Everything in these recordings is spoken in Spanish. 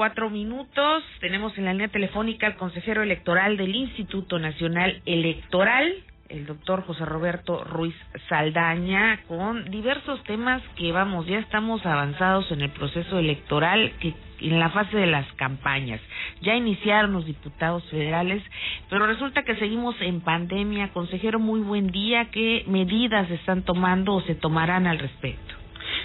cuatro minutos. Tenemos en la línea telefónica al consejero electoral del Instituto Nacional Electoral, el doctor José Roberto Ruiz Saldaña, con diversos temas que, vamos, ya estamos avanzados en el proceso electoral, que en la fase de las campañas. Ya iniciaron los diputados federales, pero resulta que seguimos en pandemia. Consejero, muy buen día. ¿Qué medidas están tomando o se tomarán al respecto?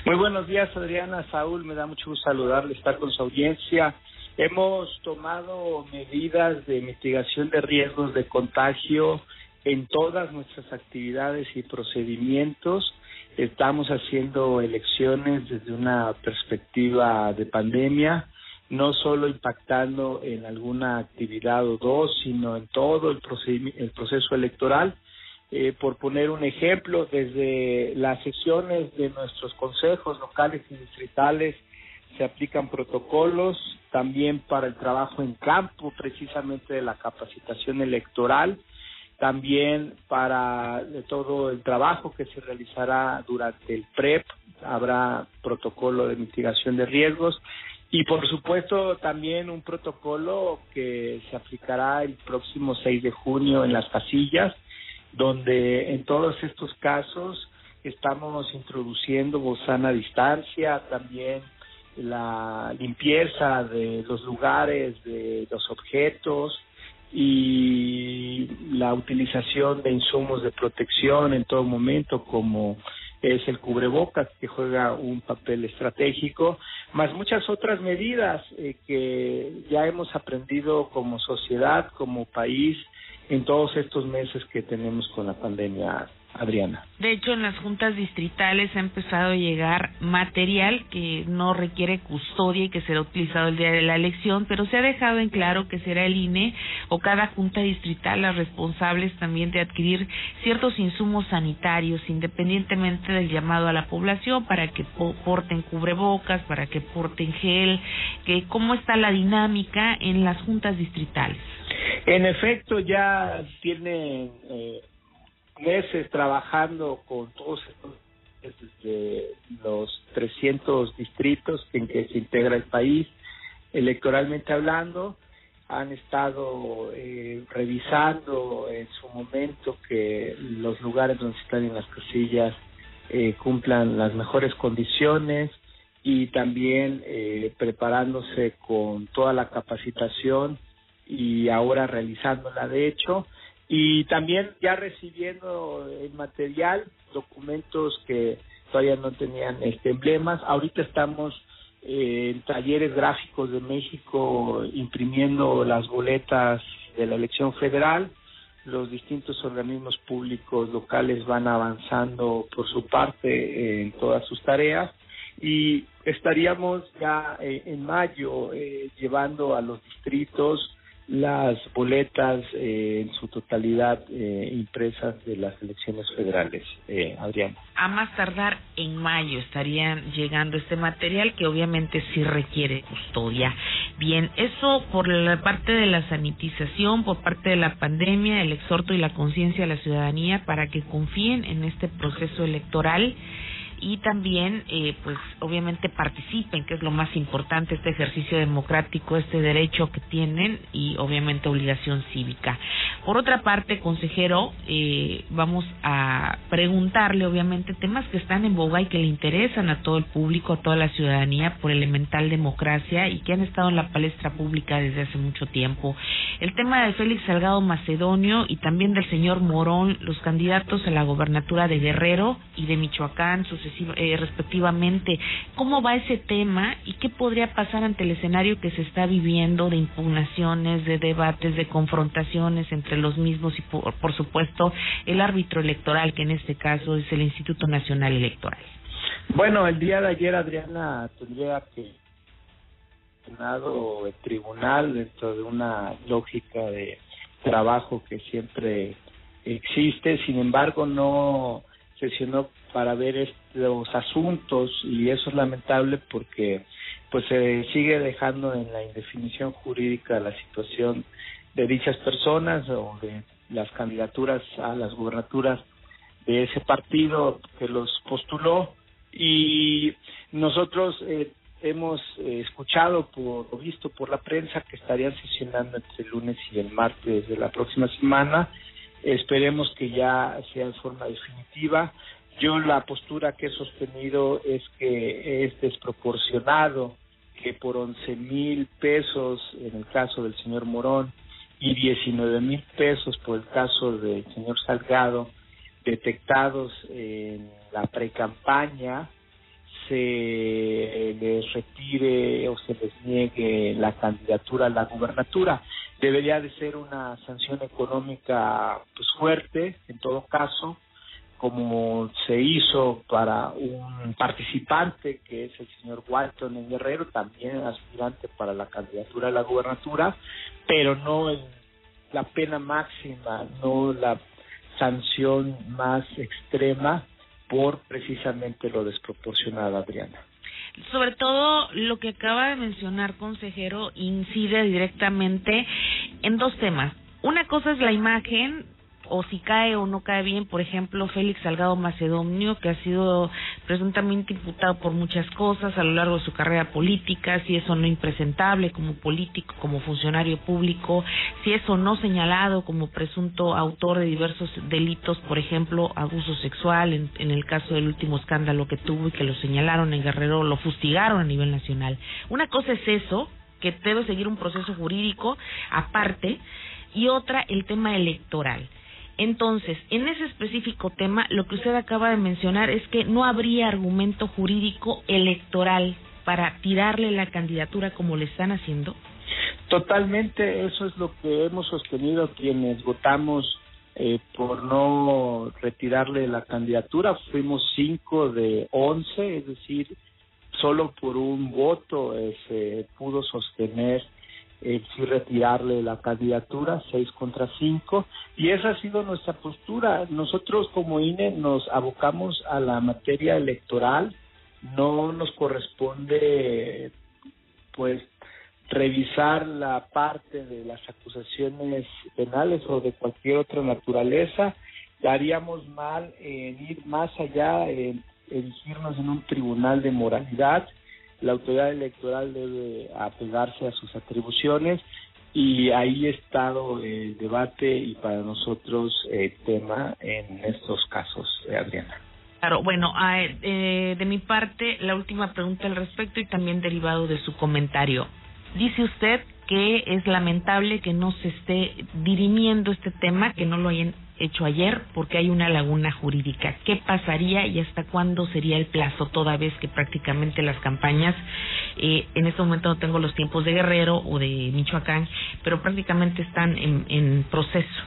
Muy buenos días, Adriana. Saúl, me da mucho gusto saludarle, estar con su audiencia. Hemos tomado medidas de mitigación de riesgos de contagio en todas nuestras actividades y procedimientos. Estamos haciendo elecciones desde una perspectiva de pandemia, no solo impactando en alguna actividad o dos, sino en todo el, el proceso electoral. Eh, por poner un ejemplo, desde las sesiones de nuestros consejos locales y distritales se aplican protocolos, también para el trabajo en campo, precisamente de la capacitación electoral, también para todo el trabajo que se realizará durante el PREP, habrá protocolo de mitigación de riesgos y por supuesto también un protocolo que se aplicará el próximo 6 de junio en las casillas, donde en todos estos casos estamos introduciendo bozana a distancia, también la limpieza de los lugares, de los objetos, y la utilización de insumos de protección en todo momento como es el cubrebocas que juega un papel estratégico, más muchas otras medidas eh, que ya hemos aprendido como sociedad, como país, en todos estos meses que tenemos con la pandemia Adriana. De hecho, en las juntas distritales ha empezado a llegar material que no requiere custodia y que será utilizado el día de la elección, pero se ha dejado en claro que será el INE o cada junta distrital las responsables también de adquirir ciertos insumos sanitarios, independientemente del llamado a la población, para que porten cubrebocas, para que porten gel, que cómo está la dinámica en las juntas distritales. En efecto, ya tiene eh, meses trabajando con todos desde los 300 distritos en que se integra el país, electoralmente hablando, han estado eh, revisando en su momento que los lugares donde están en las casillas eh, cumplan las mejores condiciones y también eh, preparándose con toda la capacitación y ahora realizándola. De hecho y también ya recibiendo el material, documentos que todavía no tenían este emblemas. Ahorita estamos eh, en talleres gráficos de México imprimiendo las boletas de la elección federal. Los distintos organismos públicos locales van avanzando por su parte en todas sus tareas y estaríamos ya eh, en mayo eh, llevando a los distritos las boletas eh, en su totalidad eh, impresas de las elecciones federales, eh, Adriana. A más tardar en mayo estarían llegando este material que obviamente sí requiere custodia. Bien, eso por la parte de la sanitización, por parte de la pandemia, el exhorto y la conciencia de la ciudadanía para que confíen en este proceso electoral y también eh, pues obviamente participen que es lo más importante este ejercicio democrático este derecho que tienen y obviamente obligación cívica por otra parte consejero eh, vamos a preguntarle obviamente temas que están en boga y que le interesan a todo el público a toda la ciudadanía por elemental democracia y que han estado en la palestra pública desde hace mucho tiempo el tema de Félix Salgado Macedonio y también del señor Morón los candidatos a la gobernatura de Guerrero y de Michoacán eh, respectivamente. ¿Cómo va ese tema y qué podría pasar ante el escenario que se está viviendo de impugnaciones, de debates, de confrontaciones entre los mismos y, por, por supuesto, el árbitro electoral, que en este caso es el Instituto Nacional Electoral? Bueno, el día de ayer, Adriana, tendría que el tribunal dentro de una lógica de trabajo que siempre existe, sin embargo no sesionó para ver estos asuntos y eso es lamentable porque pues se sigue dejando en la indefinición jurídica la situación de dichas personas o de las candidaturas a las gubernaturas de ese partido que los postuló y nosotros eh, hemos eh, escuchado por, o visto por la prensa que estarían sesionando entre el lunes y el martes de la próxima semana. Esperemos que ya sea en forma definitiva. Yo la postura que he sostenido es que es desproporcionado que por 11 mil pesos en el caso del señor Morón y 19 mil pesos por el caso del señor Salgado detectados en la precampaña se les retire o se les niegue la candidatura a la gubernatura. Debería de ser una sanción económica pues fuerte en todo caso como se hizo para un participante que es el señor Walton en Guerrero, también aspirante para la candidatura a la gubernatura, pero no en la pena máxima, no la sanción más extrema por precisamente lo desproporcionado, Adriana. Sobre todo lo que acaba de mencionar, consejero, incide directamente en dos temas. Una cosa es la imagen o si cae o no cae bien, por ejemplo, Félix Salgado Macedonio, que ha sido presuntamente imputado por muchas cosas a lo largo de su carrera política, si es o no impresentable como político, como funcionario público, si es o no señalado como presunto autor de diversos delitos, por ejemplo, abuso sexual, en, en el caso del último escándalo que tuvo y que lo señalaron en Guerrero, lo fustigaron a nivel nacional. Una cosa es eso, que debe seguir un proceso jurídico aparte, y otra el tema electoral. Entonces, en ese específico tema, lo que usted acaba de mencionar es que no habría argumento jurídico electoral para tirarle la candidatura como le están haciendo. Totalmente, eso es lo que hemos sostenido quienes votamos eh, por no retirarle la candidatura. Fuimos cinco de once, es decir, solo por un voto eh, se pudo sostener el sí retirarle la candidatura, seis contra cinco, y esa ha sido nuestra postura. Nosotros como INE nos abocamos a la materia electoral, no nos corresponde pues revisar la parte de las acusaciones penales o de cualquier otra naturaleza, haríamos mal en ir más allá, en erigirnos en un tribunal de moralidad, la autoridad electoral debe apegarse a sus atribuciones y ahí ha estado el debate y para nosotros el tema en estos casos, eh, Adriana. Claro, bueno, eh, de mi parte, la última pregunta al respecto y también derivado de su comentario. Dice usted que es lamentable que no se esté dirimiendo este tema, que no lo hayan hecho ayer porque hay una laguna jurídica. ¿Qué pasaría y hasta cuándo sería el plazo, toda vez que prácticamente las campañas, eh, en este momento no tengo los tiempos de Guerrero o de Michoacán, pero prácticamente están en, en proceso?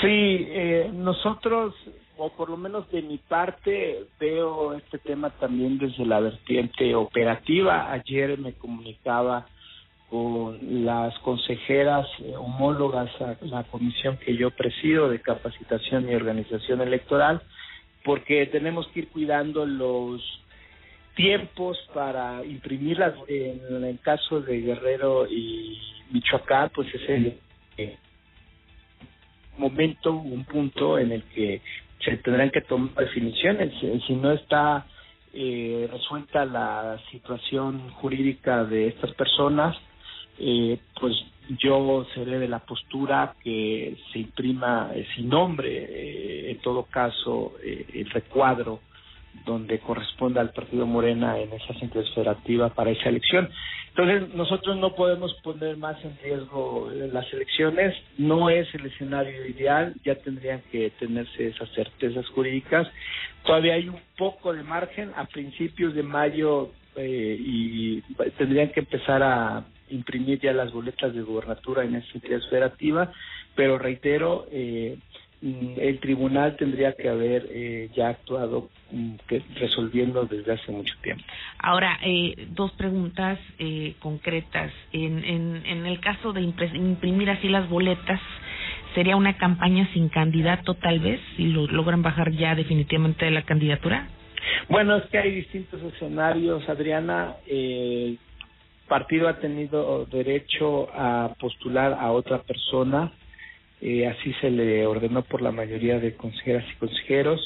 Sí, eh, nosotros, o por lo menos de mi parte, veo este tema también desde la vertiente operativa. Ayer me comunicaba con las consejeras eh, homólogas a la comisión que yo presido de capacitación y organización electoral, porque tenemos que ir cuidando los tiempos para imprimirlas. En el caso de Guerrero y Michoacán, pues es el eh, momento, un punto en el que se tendrán que tomar definiciones. Si no está eh, resuelta la situación jurídica de estas personas, eh, pues yo seré de la postura que se imprima eh, sin nombre, eh, en todo caso, eh, el recuadro donde corresponda al partido Morena en esa central federativa para esa elección. Entonces, nosotros no podemos poner más en riesgo las elecciones, no es el escenario ideal, ya tendrían que tenerse esas certezas jurídicas. Todavía hay un poco de margen, a principios de mayo eh, y tendrían que empezar a imprimir ya las boletas de gobernatura en esta entidad federativa, pero reitero, eh, mm, el tribunal tendría que haber eh, ya actuado mm, resolviendo desde hace mucho tiempo. Ahora, eh, dos preguntas eh, concretas. En, en, en el caso de imprimir así las boletas, ¿sería una campaña sin candidato tal vez si lo logran bajar ya definitivamente de la candidatura? Bueno, es que hay distintos escenarios, Adriana. Eh, partido ha tenido derecho a postular a otra persona, eh, así se le ordenó por la mayoría de consejeras y consejeros,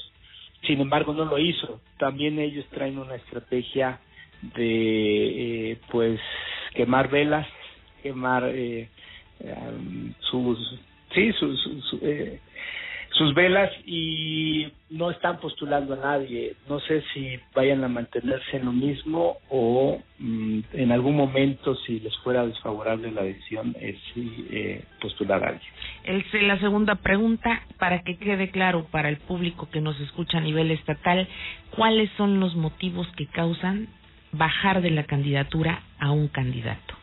sin embargo no lo hizo. También ellos traen una estrategia de eh, pues quemar velas, quemar eh, sus sí sus, sus, eh, sus velas y no están postulando a nadie. No sé si vayan a mantenerse en lo mismo o mm, en algún momento, si les fuera desfavorable la decisión, es si eh, postular a alguien. El, la segunda pregunta, para que quede claro para el público que nos escucha a nivel estatal, ¿cuáles son los motivos que causan bajar de la candidatura a un candidato?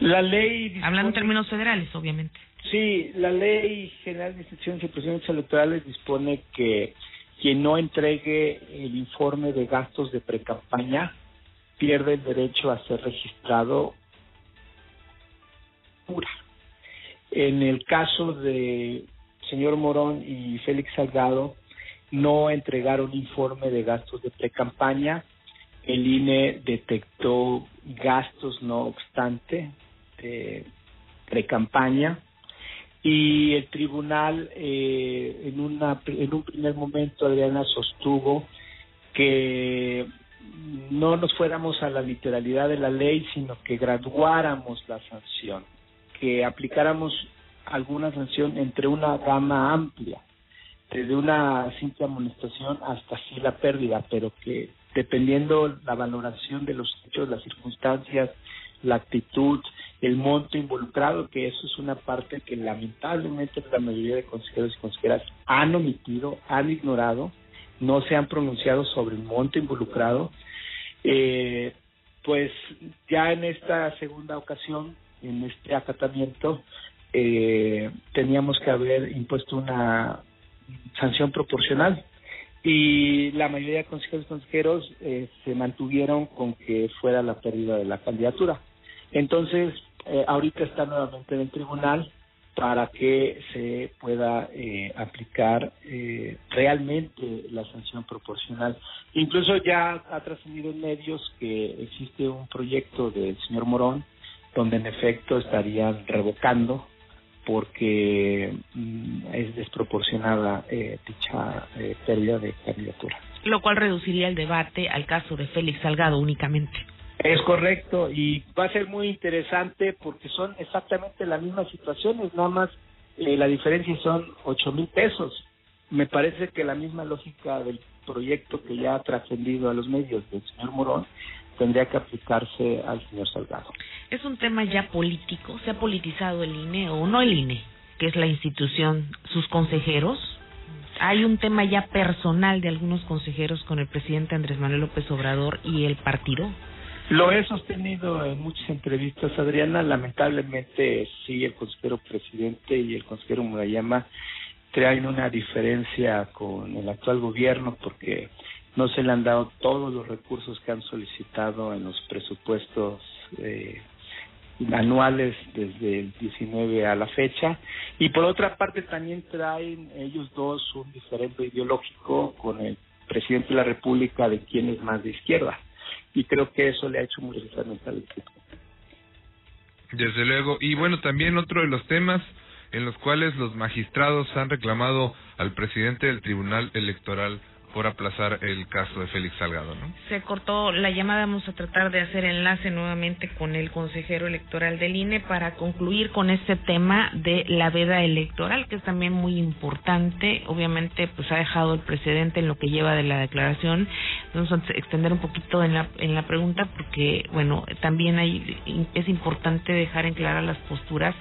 La ley. Hablando en términos federales, obviamente. Sí, la Ley General de Instituciones y Procedimientos Electorales dispone que quien no entregue el informe de gastos de precampaña pierde el derecho a ser registrado. En el caso de señor Morón y Félix Salgado, no entregaron informe de gastos de precampaña. El INE detectó gastos, no obstante, de precampaña y el tribunal eh, en, una, en un primer momento Adriana sostuvo que no nos fuéramos a la literalidad de la ley, sino que graduáramos la sanción, que aplicáramos alguna sanción entre una gama amplia, desde una simple amonestación hasta sí la pérdida, pero que dependiendo la valoración de los hechos, las circunstancias, la actitud, el monto involucrado, que eso es una parte que lamentablemente la mayoría de consejeros y consejeras han omitido, han ignorado, no se han pronunciado sobre el monto involucrado. Eh, pues ya en esta segunda ocasión, en este acatamiento, eh, teníamos que haber impuesto una sanción proporcional y la mayoría de consejeros y consejeros eh, se mantuvieron con que fuera la pérdida de la candidatura. Entonces, eh, ahorita está nuevamente en el tribunal para que se pueda eh, aplicar eh, realmente la sanción proporcional. Incluso ya ha trascendido en medios que existe un proyecto del señor Morón donde en efecto estarían revocando porque mm, es desproporcionada dicha pérdida de candidatura. Lo cual reduciría el debate al caso de Félix Salgado únicamente. Es correcto y va a ser muy interesante porque son exactamente las mismas situaciones, nada más eh, la diferencia son ocho mil pesos. Me parece que la misma lógica del proyecto que ya ha trascendido a los medios del señor Morón tendría que aplicarse al señor Salgado. Es un tema ya político, se ha politizado el INE o no el INE, que es la institución, sus consejeros. Hay un tema ya personal de algunos consejeros con el presidente Andrés Manuel López Obrador y el partido. Lo he sostenido en muchas entrevistas, Adriana. Lamentablemente, sí, el consejero presidente y el consejero Murayama traen una diferencia con el actual gobierno porque no se le han dado todos los recursos que han solicitado en los presupuestos eh, anuales desde el 19 a la fecha. Y por otra parte, también traen ellos dos un diferente ideológico con el presidente de la República de quien es más de izquierda y creo que eso le ha hecho muy necesario al equipo. Desde luego, y bueno, también otro de los temas en los cuales los magistrados han reclamado al presidente del Tribunal Electoral por aplazar el caso de Félix Salgado, ¿no? Se cortó la llamada, vamos a tratar de hacer enlace nuevamente con el consejero electoral del INE para concluir con este tema de la veda electoral, que es también muy importante. Obviamente, pues ha dejado el precedente en lo que lleva de la declaración. Vamos a extender un poquito en la, en la pregunta porque, bueno, también hay, es importante dejar en claras las posturas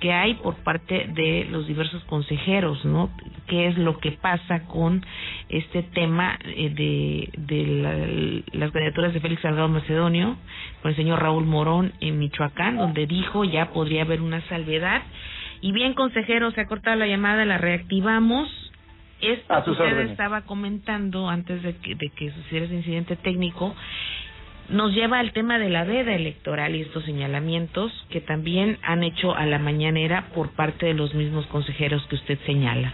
que hay por parte de los diversos consejeros, ¿no? ¿Qué es lo que pasa con este tema eh, de, de las candidaturas de Félix Salgado Macedonio con el señor Raúl Morón en Michoacán, donde dijo ya podría haber una salvedad. Y bien, consejero, se ha cortado la llamada, la reactivamos. Esto que usted estaba comentando antes de que, de que sucediera ese incidente técnico nos lleva al tema de la veda electoral y estos señalamientos que también han hecho a la mañanera por parte de los mismos consejeros que usted señala.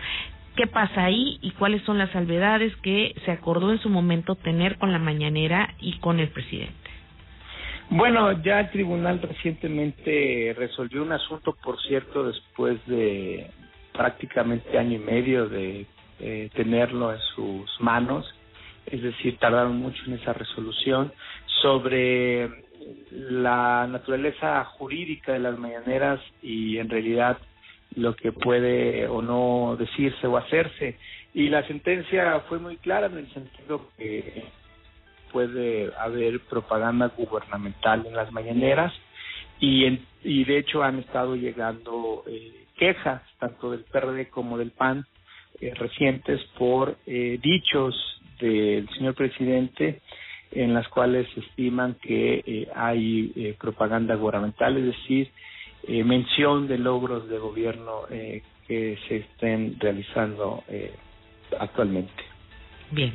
¿Qué pasa ahí y cuáles son las salvedades que se acordó en su momento tener con la mañanera y con el presidente? Bueno, ya el tribunal recientemente resolvió un asunto, por cierto, después de prácticamente año y medio de tenerlo en sus manos, es decir, tardaron mucho en esa resolución sobre la naturaleza jurídica de las mañaneras y en realidad lo que puede o no decirse o hacerse. Y la sentencia fue muy clara en el sentido que puede haber propaganda gubernamental en las mañaneras y, y de hecho han estado llegando eh, quejas tanto del PRD como del PAN eh, recientes por eh, dichos del señor presidente en las cuales estiman que eh, hay eh, propaganda gubernamental, es decir, eh, mención de logros de gobierno que se estén realizando actualmente. Bien.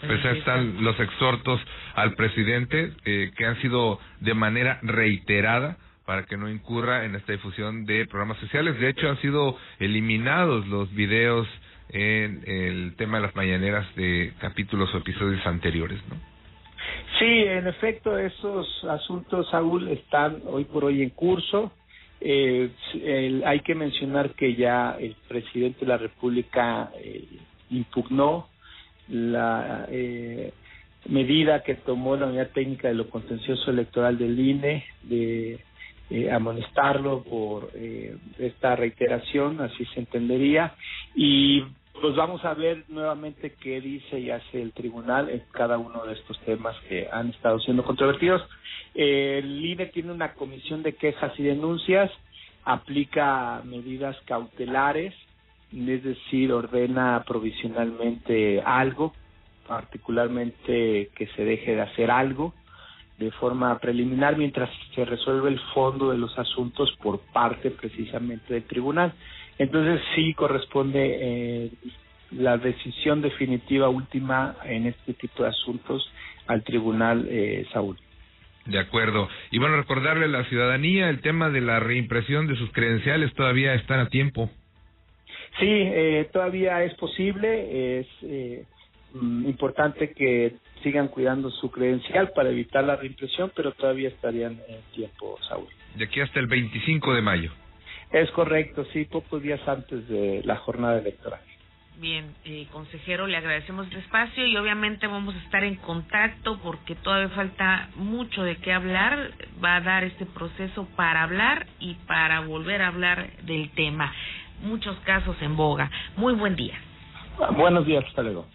Pues están los exhortos al presidente que han sido de manera reiterada para que no incurra en esta difusión de programas sociales. De hecho, han sido eliminados los videos en el tema de las mañaneras de capítulos o episodios anteriores, ¿no? Sí, en efecto, esos asuntos, Saúl, están hoy por hoy en curso. Eh, hay que mencionar que ya el presidente de la República eh, impugnó la eh, medida que tomó la Unidad Técnica de lo Contencioso Electoral del INE de eh, amonestarlo por eh, esta reiteración, así se entendería, y pues vamos a ver nuevamente qué dice y hace el tribunal en cada uno de estos temas que han estado siendo controvertidos. el INE tiene una comisión de quejas y denuncias, aplica medidas cautelares, es decir, ordena provisionalmente algo, particularmente que se deje de hacer algo de forma preliminar mientras se resuelve el fondo de los asuntos por parte precisamente del tribunal. Entonces sí corresponde eh, la decisión definitiva última en este tipo de asuntos al tribunal eh, Saúl. De acuerdo. Y bueno, recordarle a la ciudadanía el tema de la reimpresión de sus credenciales todavía están a tiempo. Sí, eh, todavía es posible. Es eh, mm, importante que sigan cuidando su credencial para evitar la reimpresión, pero todavía estarían en tiempo, Saúl. De aquí hasta el 25 de mayo. Es correcto, sí, pocos días antes de la jornada electoral. Bien, eh, consejero, le agradecemos el espacio y obviamente vamos a estar en contacto porque todavía falta mucho de qué hablar. Va a dar este proceso para hablar y para volver a hablar del tema. Muchos casos en boga. Muy buen día. Buenos días, hasta luego.